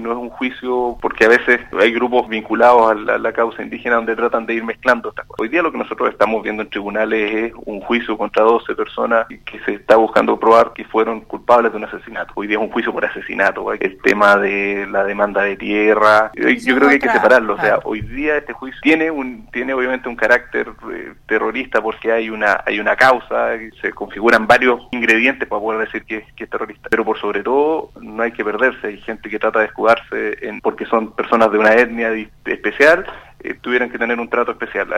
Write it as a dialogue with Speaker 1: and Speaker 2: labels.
Speaker 1: No es un juicio porque a veces hay grupos vinculados a la, causa indígena donde tratan de ir mezclando estas cosas. Hoy día lo que nosotros estamos viendo en tribunales es un juicio contra 12 personas que se está buscando probar que fueron culpables de un asesinato. Hoy día es un juicio por asesinato. El tema de la demanda de tierra, yo creo que hay que separarlo. O sea, hoy día este juicio tiene un tiene obviamente un carácter eh, terrorista porque hay una hay una causa, se configuran varios ingredientes para poder decir que, que es terrorista. Pero por sobre todo no hay que perderse. Hay gente que trata de en, porque son personas de una etnia especial, eh, tuvieran que tener un trato especial.